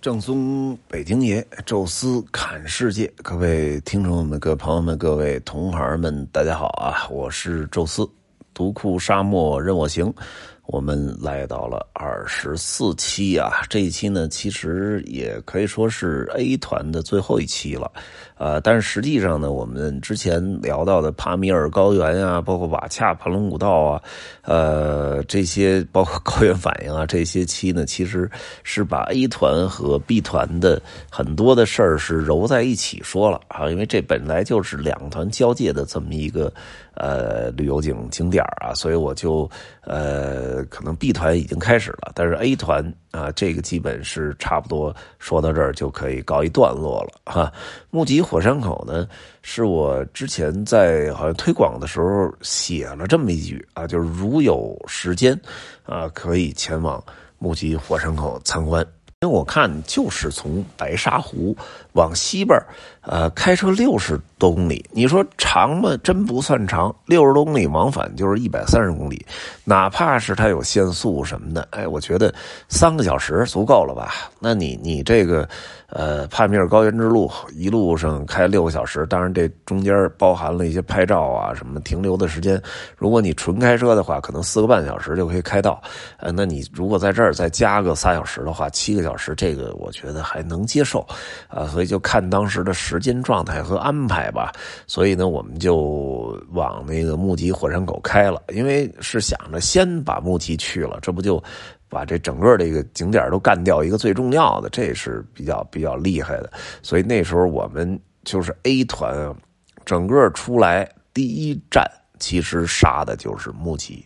正宗北京爷，宙斯侃世界，各位听众们、各位朋友们、各位同行们，大家好啊！我是宙斯，独库沙漠任我行。我们来到了二十四期啊，这一期呢，其实也可以说是 A 团的最后一期了，呃，但是实际上呢，我们之前聊到的帕米尔高原啊，包括瓦恰盘龙古道啊，呃，这些包括高原反应啊，这些期呢，其实是把 A 团和 B 团的很多的事儿是揉在一起说了啊，因为这本来就是两团交界的这么一个呃旅游景景点啊，所以我就呃。可能 B 团已经开始了，但是 A 团啊，这个基本是差不多说到这儿就可以告一段落了哈。木吉火山口呢，是我之前在好像推广的时候写了这么一句啊，就是如有时间啊，可以前往木吉火山口参观。因为我看就是从白沙湖往西边呃，开车六十多公里，你说长吗？真不算长，六十多公里往返就是一百三十公里，哪怕是它有限速什么的，哎，我觉得三个小时足够了吧？那你你这个。呃，帕米尔高原之路一路上开六个小时，当然这中间包含了一些拍照啊什么停留的时间。如果你纯开车的话，可能四个半小时就可以开到。呃，那你如果在这儿再加个仨小时的话，七个小时，这个我觉得还能接受。啊，所以就看当时的时间状态和安排吧。所以呢，我们就往那个木吉火山口开了，因为是想着先把木吉去了，这不就。把这整个这个景点都干掉一个最重要的，这是比较比较厉害的。所以那时候我们就是 A 团，整个出来第一站其实杀的就是木吉。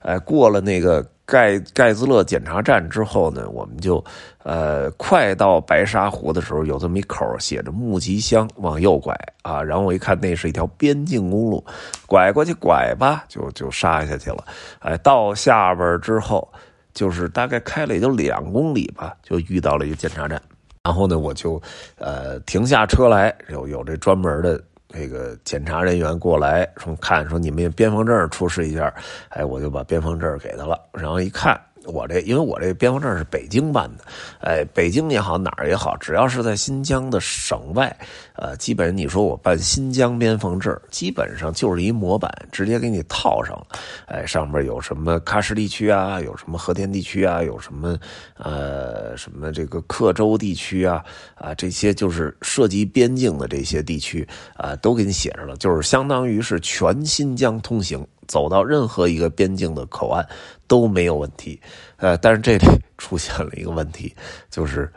哎，过了那个盖盖兹勒检查站之后呢，我们就呃快到白沙湖的时候，有这么一口写着木吉乡，往右拐啊。然后我一看，那是一条边境公路，拐过去拐吧，就就杀下去了。哎，到下边之后。就是大概开了也就两公里吧，就遇到了一个检查站，然后呢，我就呃停下车来，有有这专门的那个检查人员过来说看说你们边防证出示一下，哎，我就把边防证给他了，然后一看。我这，因为我这边防证是北京办的，哎，北京也好，哪儿也好，只要是在新疆的省外，呃，基本你说我办新疆边防证，基本上就是一模板，直接给你套上了，哎，上面有什么喀什地区啊，有什么和田地区啊，有什么呃什么这个克州地区啊，啊，这些就是涉及边境的这些地区啊，都给你写上了，就是相当于是全新疆通行。走到任何一个边境的口岸都没有问题，呃，但是这里 出现了一个问题，就是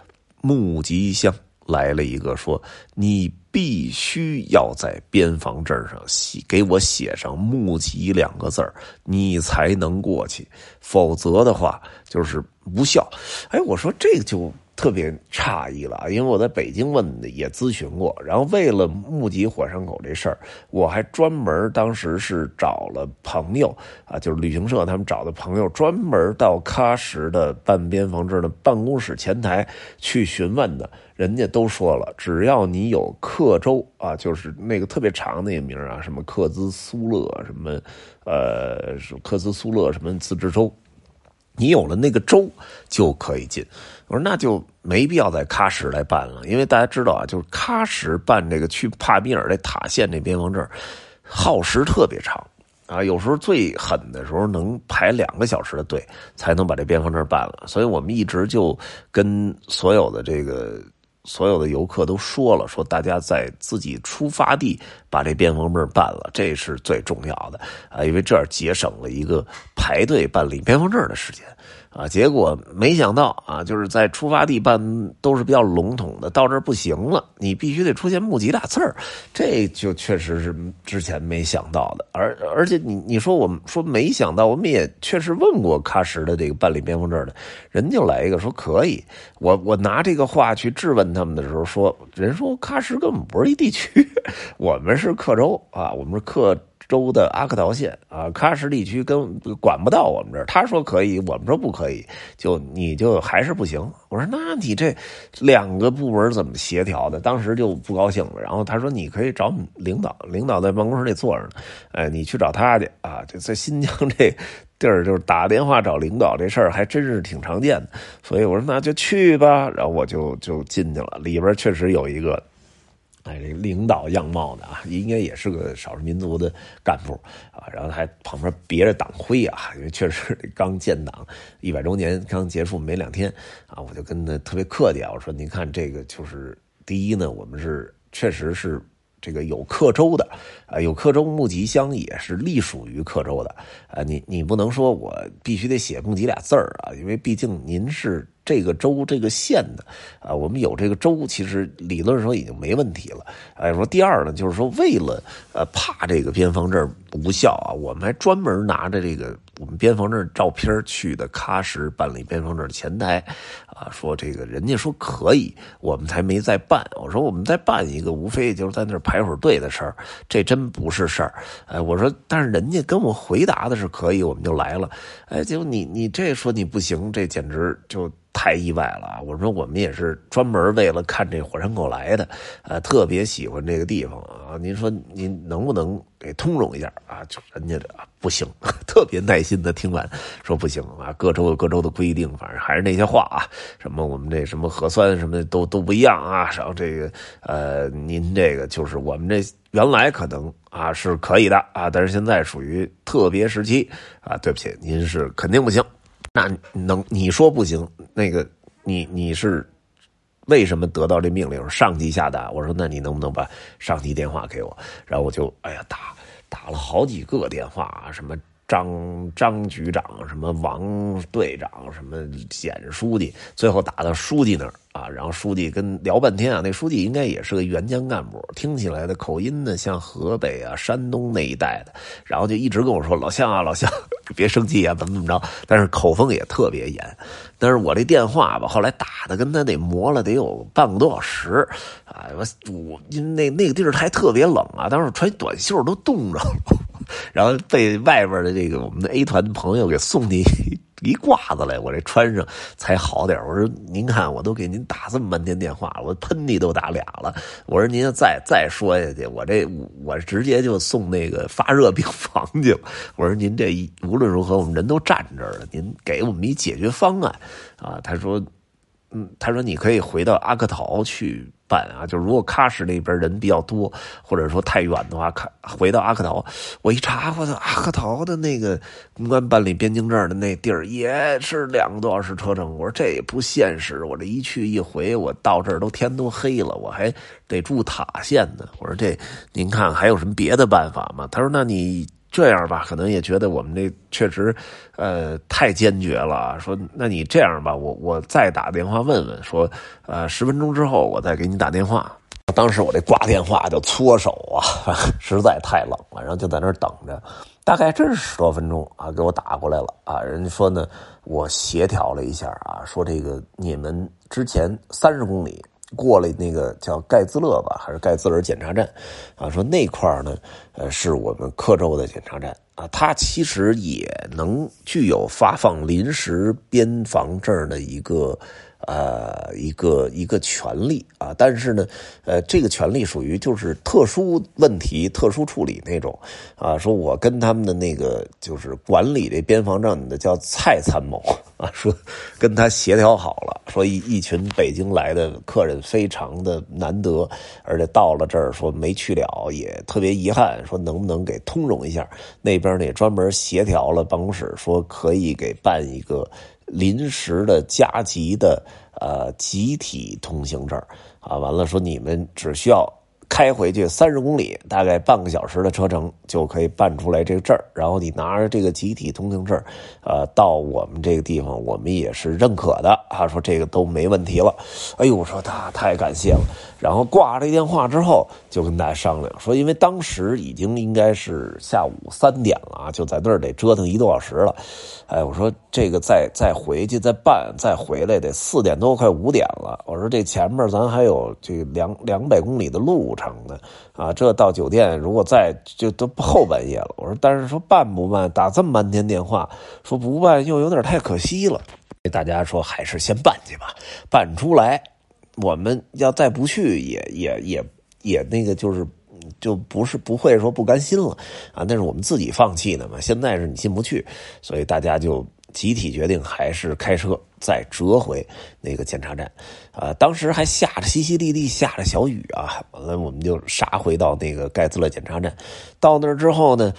木吉乡来了一个说，你必须要在边防证上写给我写上“木吉”两个字你才能过去，否则的话就是无效。哎，我说这个就。特别诧异了，因为我在北京问的也咨询过，然后为了募集火山口这事儿，我还专门当时是找了朋友啊，就是旅行社他们找的朋友，专门到喀什的半边防证的办公室前台去询问的，人家都说了，只要你有克州啊，就是那个特别长那个名啊，什么克孜苏勒什么，呃，克孜苏勒什么自治州。你有了那个州就可以进，我说那就没必要在喀什来办了，因为大家知道啊，就是喀什办这个去帕米尔这塔县这边防证，耗时特别长啊，有时候最狠的时候能排两个小时的队才能把这边防证办了，所以我们一直就跟所有的这个。所有的游客都说了，说大家在自己出发地把这边防证办了，这是最重要的啊，因为这样节省了一个排队办理边防证的时间。啊，结果没想到啊，就是在出发地办都是比较笼统的，到这儿不行了，你必须得出现“目击”俩字儿，这就确实是之前没想到的。而而且你你说我们说没想到，我们也确实问过喀什的这个办理边防证的人，就来一个说可以。我我拿这个话去质问他们的时候，说人说喀什根本不是一地区，我们是克州啊，我们是克。州的阿克陶县啊，喀什地区跟管不到我们这儿。他说可以，我们说不可以，就你就还是不行。我说那你这两个部门怎么协调的？当时就不高兴了。然后他说你可以找领导，领导在办公室里坐着呢，哎，你去找他去啊。就在新疆这地儿，就是打电话找领导这事儿还真是挺常见的。所以我说那就去吧，然后我就就进去了。里边确实有一个。哎，这领导样貌的啊，应该也是个少数民族的干部啊，然后还旁边别着党徽啊，因为确实刚建党一百周年刚结束没两天啊，我就跟他特别客气啊，我说您看这个就是第一呢，我们是确实是这个有克州的啊，有克州木吉乡也是隶属于克州的啊，你你不能说我必须得写木吉俩字儿啊，因为毕竟您是。这个州这个县的啊，我们有这个州，其实理论上已经没问题了。哎，说第二呢，就是说为了呃怕这个边防证无效啊，我们还专门拿着这个我们边防证照片去的喀什办理边防证前台啊，说这个人家说可以，我们才没再办。我说我们再办一个，无非就是在那儿排会儿队的事儿，这真不是事儿。哎，我说但是人家跟我回答的是可以，我们就来了。哎，结果你你这说你不行，这简直就。太意外了啊！我说我们也是专门为了看这火山口来的，呃，特别喜欢这个地方啊。您说您能不能给通融一下啊？就人家这不行，特别耐心的听完，说不行啊。各州有各州的规定，反正还是那些话啊，什么我们这什么核酸什么的都都不一样啊。然后这个呃，您这个就是我们这原来可能啊是可以的啊，但是现在属于特别时期啊。对不起，您是肯定不行。那能你说不行？那个你你是为什么得到这命令？上级下达。我说那你能不能把上级电话给我？然后我就哎呀打打了好几个电话啊，什么张张局长，什么王队长，什么简书记，最后打到书记那儿。啊，然后书记跟聊半天啊，那书记应该也是个援疆干部，听起来的口音呢像河北啊、山东那一带的，然后就一直跟我说：“老乡啊，老乡，别生气啊，怎么怎么着。”但是口风也特别严。但是我这电话吧，后来打的跟他得磨了得有半个多小时啊，我我因为那那个地儿还特别冷啊，当时穿短袖都冻着，然后被外边的这个我们的 A 团朋友给送进。一 褂子来，我这穿上才好点我说您看，我都给您打这么半天电话，我喷嚏都打俩了。我说您再再说下去，我这我直接就送那个发热病房去了。我说您这无论如何，我们人都站这儿了，您给我们一解决方案啊？他说。嗯，他说你可以回到阿克陶去办啊，就如果喀什那边人比较多，或者说太远的话，看回到阿克陶。我一查，我操，阿克陶的那个公安办理边境证的那地儿也是两个多小时车程。我说这也不现实，我这一去一回，我到这儿都天都黑了，我还得住塔县呢。我说这您看还有什么别的办法吗？他说那你。这样吧，可能也觉得我们这确实，呃，太坚决了。说，那你这样吧，我我再打电话问问，说，呃，十分钟之后我再给你打电话。当时我这挂电话就搓手啊，实在太冷了，然后就在那儿等着。大概真是十多分钟啊，给我打过来了啊。人家说呢，我协调了一下啊，说这个你们之前三十公里。过了那个叫盖兹勒吧，还是盖兹尔检查站，啊，说那块儿呢，呃，是我们克州的检查站啊，它其实也能具有发放临时边防证的一个。呃，一个一个权利啊，但是呢，呃，这个权利属于就是特殊问题、特殊处理那种啊。说我跟他们的那个就是管理这边防证的叫蔡参谋说跟他协调好了，说一一群北京来的客人非常的难得，而且到了这儿说没去了，也特别遗憾，说能不能给通融一下？那边呢也专门协调了办公室，说可以给办一个。临时的加急的呃集体通行证啊，完了说你们只需要。开回去三十公里，大概半个小时的车程就可以办出来这个证然后你拿着这个集体通行证，呃，到我们这个地方，我们也是认可的啊。说这个都没问题了。哎呦，我说他太感谢了。然后挂了电话之后，就跟大家商量说，因为当时已经应该是下午三点了啊，就在那儿得折腾一个多小时了。哎，我说这个再再回去再办再回来得四点多快五点了。我说这前面咱还有这两两百公里的路程。成的啊！这到酒店如果再就都后半夜了。我说，但是说办不办？打这么半天电话，说不办又有点太可惜了。大家说还是先办去吧，办出来，我们要再不去也也也也那个就是就不是不会说不甘心了啊！那是我们自己放弃的嘛。现在是你进不去，所以大家就。集体决定还是开车再折回那个检查站，啊，当时还下着淅淅沥沥下着小雨啊，完了我们就杀回到那个盖兹勒检查站，到那儿之后呢，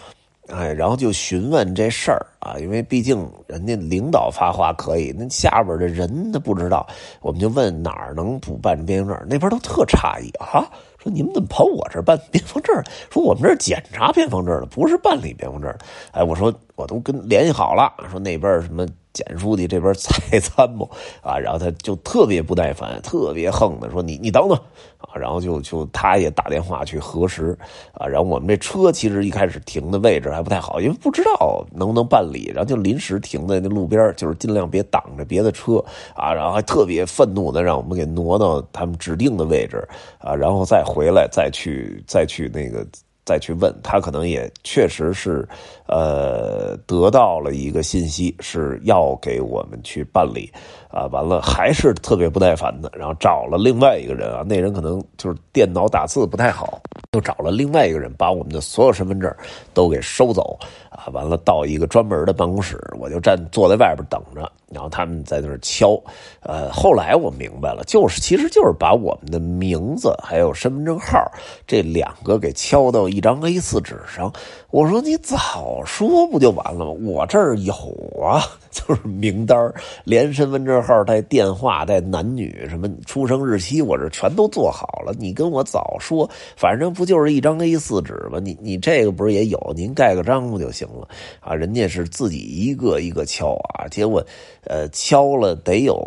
哎，然后就询问这事儿啊，因为毕竟人家领导发话可以，那下边的人他不知道，我们就问哪儿能补办边境证，那边都特诧异啊。说你们怎么跑我这儿办边防证？说我们这儿检查边防证的，不是办理边防证。哎，我说我都跟联系好了，说那边什么。简书记这边蔡 参谋啊，然后他就特别不耐烦，特别横的说：“你你等等啊！”然后就就他也打电话去核实啊。然后我们这车其实一开始停的位置还不太好，因为不知道能不能办理，然后就临时停在那路边，就是尽量别挡着别的车啊。然后还特别愤怒的让我们给挪到他们指定的位置啊，然后再回来再去再去那个。再去问他，可能也确实是，呃，得到了一个信息，是要给我们去办理，啊，完了还是特别不耐烦的，然后找了另外一个人啊，那人可能就是电脑打字不太好，又找了另外一个人把我们的所有身份证都给收走，啊，完了到一个专门的办公室，我就站坐在外边等着。然后他们在那儿敲，呃，后来我明白了，就是其实就是把我们的名字还有身份证号这两个给敲到一张 A4 纸上。我说你早说不就完了吗？我这儿有啊，就是名单连身份证号带电话带男女什么出生日期，我这全都做好了。你跟我早说，反正不就是一张 A4 纸吗？你你这个不是也有？您盖个章不就行了？啊，人家是自己一个一个敲啊，结果。呃，敲了得有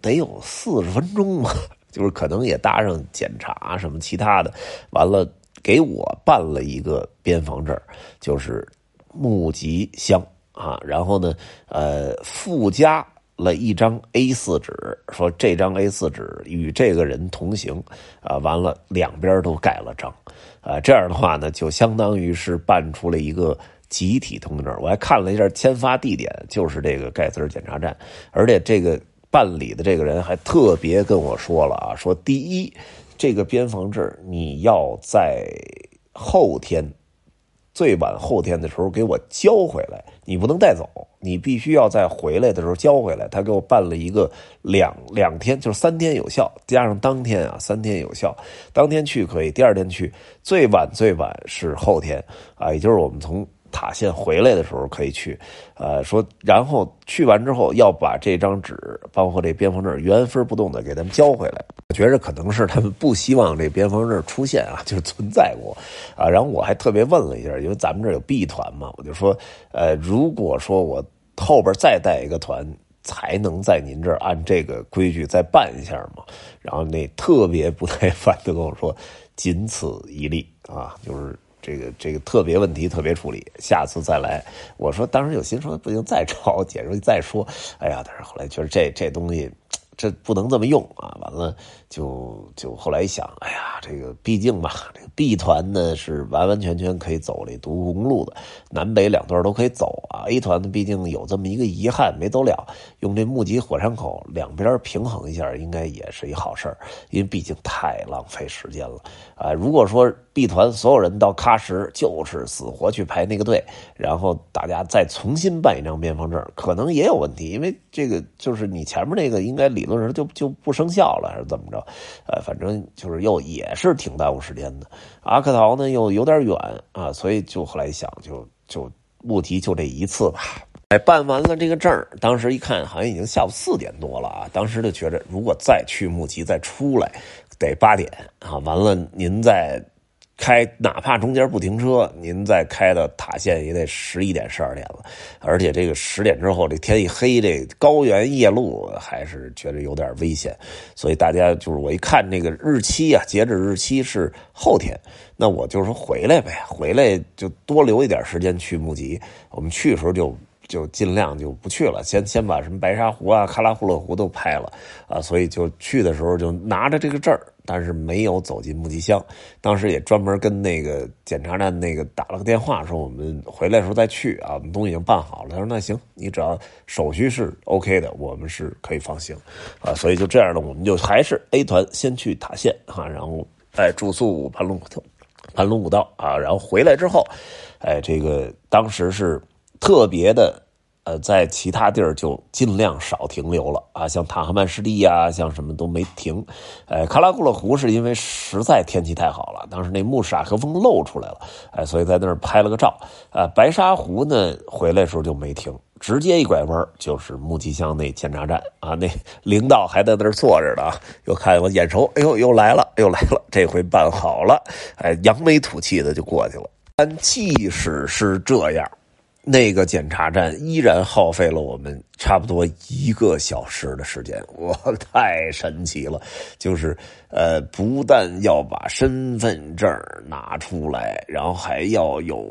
得有四十分钟吧，就是可能也搭上检查什么其他的，完了给我办了一个边防证，就是募集箱啊，然后呢，呃，附加了一张 A4 纸，说这张 A4 纸与这个人同行啊，完了两边都盖了章啊，这样的话呢，就相当于是办出了一个。集体通行证，我还看了一下签发地点，就是这个盖茨检查站，而且这个办理的这个人还特别跟我说了啊，说第一，这个边防证你要在后天，最晚后天的时候给我交回来，你不能带走，你必须要在回来的时候交回来。他给我办了一个两两天，就是三天有效，加上当天啊，三天有效，当天去可以，第二天去，最晚最晚是后天啊，也就是我们从。塔县回来的时候可以去，呃，说然后去完之后要把这张纸，包括这边防证原封不动的给他们交回来。我觉着可能是他们不希望这边防证出现啊，就是存在过啊。然后我还特别问了一下，因为咱们这有 B 团嘛，我就说，呃，如果说我后边再带一个团，才能在您这儿按这个规矩再办一下嘛。然后那特别不耐烦的跟我说，仅此一例啊，就是。这个这个特别问题特别处理，下次再来。我说当时有心说不行，再找解释再说。哎呀，但是后来觉得这这东西。这不能这么用啊！完了，就就后来一想，哎呀，这个毕竟吧，这个 B 团呢是完完全全可以走这独库公路的，南北两段都可以走啊。A 团呢，毕竟有这么一个遗憾没走了，用这木吉火山口两边平衡一下，应该也是一好事因为毕竟太浪费时间了啊！如果说 B 团所有人到喀什就是死活去排那个队，然后大家再重新办一张边防证，可能也有问题，因为这个就是你前面那个应该理。论上就就不生效了，还是怎么着？呃，反正就是又也是挺耽误时间的。阿克陶呢又有点远啊，所以就后来想，就就目的就这一次吧。哎，办完了这个证当时一看好像已经下午四点多了啊，当时就觉着如果再去木吉再出来，得八点啊。完了，您再。开哪怕中间不停车，您再开到塔县也得十一点十二点了，而且这个十点之后这天一黑，这高原夜路还是觉得有点危险，所以大家就是我一看这个日期啊，截止日期是后天，那我就说回来呗，回来就多留一点时间去木吉，我们去的时候就就尽量就不去了，先先把什么白沙湖啊、喀拉呼勒湖都拍了啊，所以就去的时候就拿着这个证但是没有走进木吉乡。当时也专门跟那个检查站那个打了个电话，说我们回来的时候再去啊，我们东西已经办好了。他说那行，你只要手续是 OK 的，我们是可以放行啊。所以就这样的，我们就还是 A 团先去塔县啊，然后再住宿盘龙古盘龙古道啊，然后回来之后，哎，这个当时是特别的。呃，在其他地儿就尽量少停留了啊，像塔哈曼湿地呀，像什么都没停。呃，卡拉库勒湖是因为实在天气太好了，当时那木沙河峰露出来了，哎，所以在那儿拍了个照。啊，白沙湖呢，回来的时候就没停，直接一拐弯就是木吉乡那检查站啊，那 领导还在那儿坐着呢，又看我眼熟，哎呦，又来了，又来了，这回办好了，哎，扬眉吐气的就过去了。但即使是这样。那个检查站依然耗费了我们差不多一个小时的时间，我，太神奇了！就是，呃，不但要把身份证拿出来，然后还要有。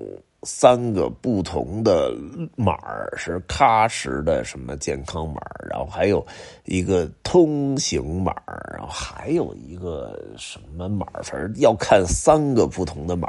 三个不同的码是喀什的什么健康码，然后还有一个通行码，然后还有一个什么码，反正要看三个不同的码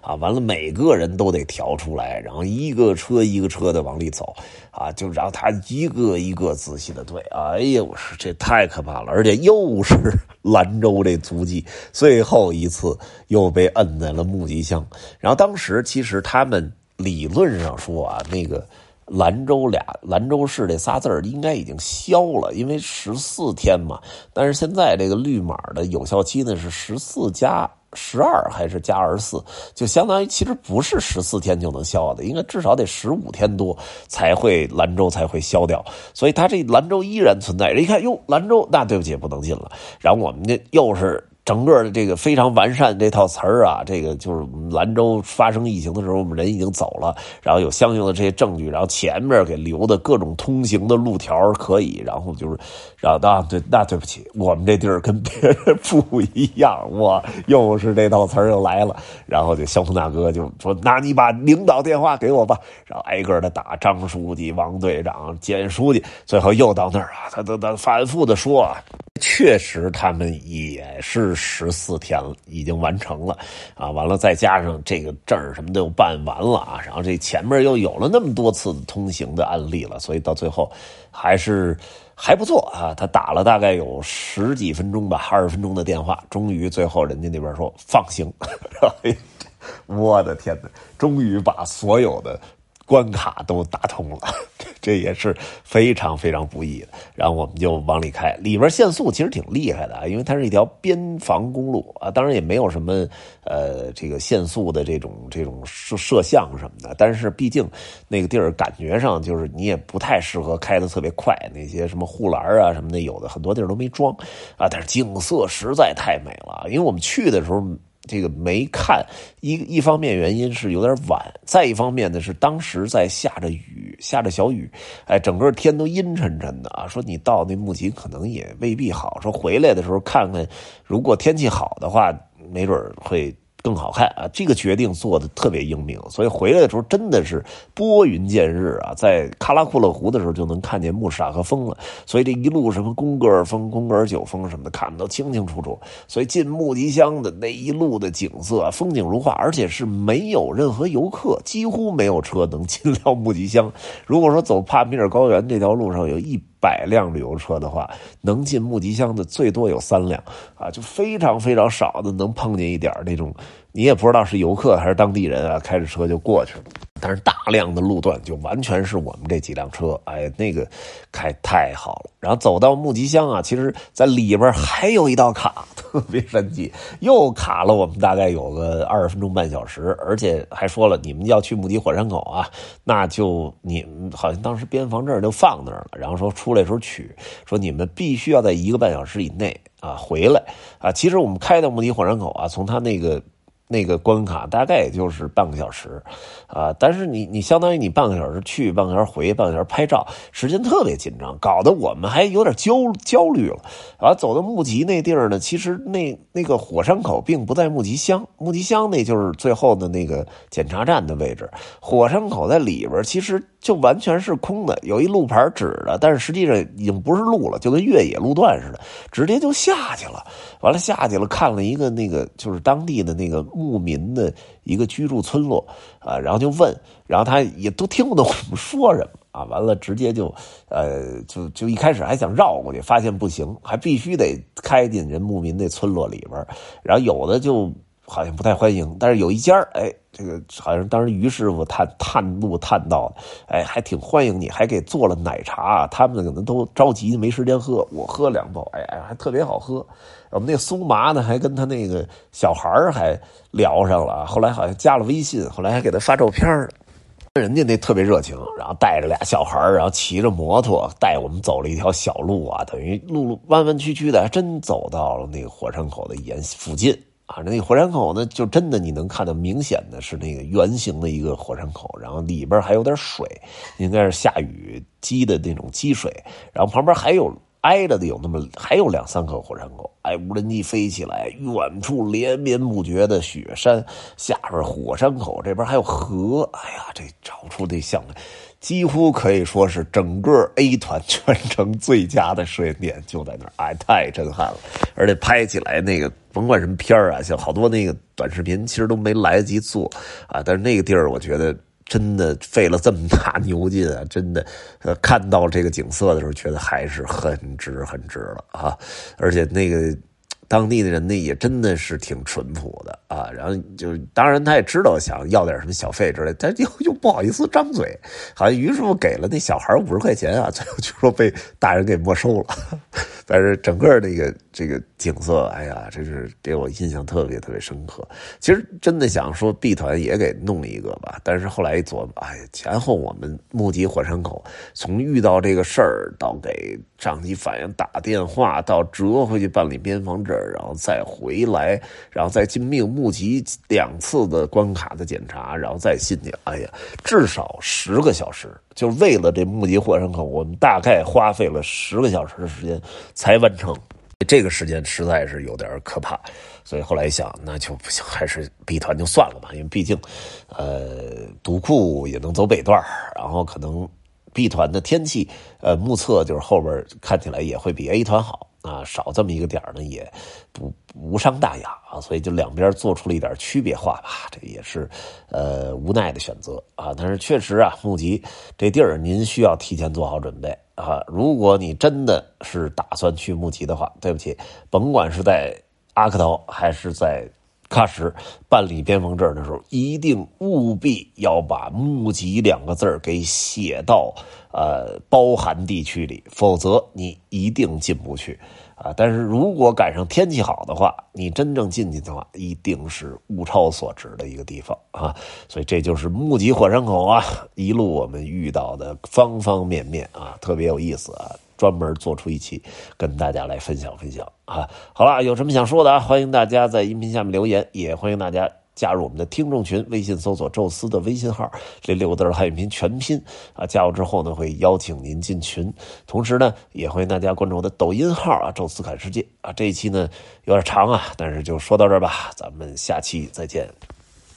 啊。完了，每个人都得调出来，然后一个车一个车的往里走啊，就让他一个一个仔细的对。哎呀，我说这太可怕了，而且又是兰州这足迹，最后一次又被摁在了木吉乡。然后当时其实他们。理论上说啊，那个兰州俩兰州市这仨字应该已经消了，因为十四天嘛。但是现在这个绿码的有效期呢是十四加十二还是加二十四，就相当于其实不是十四天就能消的，应该至少得十五天多才会兰州才会消掉。所以它这兰州依然存在。一看哟，兰州那对不起不能进了。然后我们这又是。整个的这个非常完善这套词儿啊，这个就是兰州发生疫情的时候，我们人已经走了，然后有相应的这些证据，然后前面给留的各种通行的路条可以，然后就是，然后啊对，那对不起，我们这地儿跟别人不一样，我又是这套词儿又来了，然后就交通大哥就说，那你把领导电话给我吧，然后挨个的打张书记、王队长、简书记，最后又到那儿啊，他他他反复的说。确实，他们也是十四天了，已经完成了啊！完了，再加上这个证什么都办完了啊，然后这前面又有了那么多次通行的案例了，所以到最后还是还不错啊！他打了大概有十几分钟吧，二十分钟的电话，终于最后人家那边说放行。我的天哪！终于把所有的。关卡都打通了，这也是非常非常不易的。然后我们就往里开，里边限速其实挺厉害的啊，因为它是一条边防公路啊，当然也没有什么呃这个限速的这种这种摄摄像什么的。但是毕竟那个地儿感觉上就是你也不太适合开的特别快，那些什么护栏啊什么的，有的很多地儿都没装啊。但是景色实在太美了，因为我们去的时候。这个没看一一方面原因是有点晚，再一方面呢是当时在下着雨，下着小雨，哎，整个天都阴沉沉的啊。说你到那木吉可能也未必好，说回来的时候看看，如果天气好的话，没准会。更好看啊！这个决定做的特别英明，所以回来的时候真的是拨云见日啊！在喀拉库勒湖的时候就能看见穆沙和峰了，所以这一路什么贡格尔峰、贡格尔九峰什么的看的都清清楚楚。所以进木吉乡的那一路的景色，风景如画，而且是没有任何游客，几乎没有车能进到木吉乡。如果说走帕米尔高原这条路上有一。百辆旅游车的话，能进木吉乡的最多有三辆，啊，就非常非常少的能碰见一点那种，你也不知道是游客还是当地人啊，开着车就过去了。但是大量的路段就完全是我们这几辆车，哎，那个开太好了。然后走到木吉乡啊，其实在里边还有一道卡，特别神奇，又卡了我们大概有个二十分钟半小时，而且还说了，你们要去木迪火山口啊，那就你们好像当时边防证就放那儿了，然后说出来时候取，说你们必须要在一个半小时以内啊回来啊。其实我们开到木迪火山口啊，从他那个。那个关卡大概也就是半个小时，啊，但是你你相当于你半个小时去，半个小时回，半个小时拍照，时间特别紧张，搞得我们还有点焦焦虑了。啊，走到木吉那地儿呢，其实那那个火山口并不在木吉乡，木吉乡那就是最后的那个检查站的位置，火山口在里边，其实就完全是空的，有一路牌指的，但是实际上已经不是路了，就跟越野路段似的，直接就下去了。完了下去了，看了一个那个就是当地的那个。牧民的一个居住村落啊，然后就问，然后他也都听不懂我们说什么啊，完了直接就，呃，就就一开始还想绕过去，发现不行，还必须得开进人牧民那村落里边，然后有的就好像不太欢迎，但是有一家哎，这个好像当时于师傅探探路探到，哎，还挺欢迎你，还给做了奶茶，他们可能都着急没时间喝，我喝两包，哎哎，还特别好喝。我们那苏麻呢，还跟他那个小孩还聊上了，后来好像加了微信，后来还给他发照片人家那特别热情，然后带着俩小孩然后骑着摩托带我们走了一条小路啊，等于路路弯弯曲曲的，还真走到了那个火山口的沿附近啊。那火山口呢，就真的你能看到明显的是那个圆形的一个火山口，然后里边还有点水，应该是下雨积的那种积水，然后旁边还有。挨着的有那么还有两三颗火山口，哎，无人机飞起来，远处连绵不绝的雪山，下边火山口这边还有河，哎呀，这找出这相，几乎可以说是整个 A 团全程最佳的摄影点就在那儿，哎，太震撼了，而且拍起来那个甭管什么片啊，像好多那个短视频其实都没来得及做啊，但是那个地儿我觉得。真的费了这么大牛劲啊！真的，呃，看到这个景色的时候，觉得还是很值很值了啊！而且那个。当地的人呢也真的是挺淳朴的啊，然后就当然他也知道想要点什么小费之类，他又又不好意思张嘴，好像于师傅给了那小孩五十块钱啊，最后据说被大人给没收了。但是整个那个这个景色，哎呀，真是给我印象特别特别深刻。其实真的想说 B 团也给弄一个吧，但是后来一琢磨，哎，前后我们目击火山口，从遇到这个事儿到给上级反映打电话，到折回去办理边防证。然后再回来，然后再进命募集两次的关卡的检查，然后再进去。哎呀，至少十个小时，就为了这目击火山口，我们大概花费了十个小时的时间才完成。这个时间实在是有点可怕，所以后来一想，那就不行，还是 B 团就算了吧。因为毕竟，呃，独库也能走北段，然后可能 B 团的天气，呃，目测就是后边看起来也会比 A 团好。啊，少这么一个点呢，也不无伤大雅啊，所以就两边做出了一点区别化吧，这也是呃无奈的选择啊。但是确实啊，木吉这地儿您需要提前做好准备啊。如果你真的是打算去木吉的话，对不起，甭管是在阿克陶还是在。喀什办理边防证的时候，一定务必要把“募集”两个字给写到呃包含地区里，否则你一定进不去啊。但是如果赶上天气好的话，你真正进去的话，一定是物超所值的一个地方啊。所以这就是目击火山口啊，一路我们遇到的方方面面啊，特别有意思啊。专门做出一期跟大家来分享分享啊！好了，有什么想说的啊？欢迎大家在音频下面留言，也欢迎大家加入我们的听众群，微信搜索“宙斯”的微信号，这六个字汉语拼全拼啊！加入之后呢，会邀请您进群，同时呢，也欢迎大家关注我的抖音号啊，“宙斯看世界”啊！这一期呢有点长啊，但是就说到这儿吧，咱们下期再见。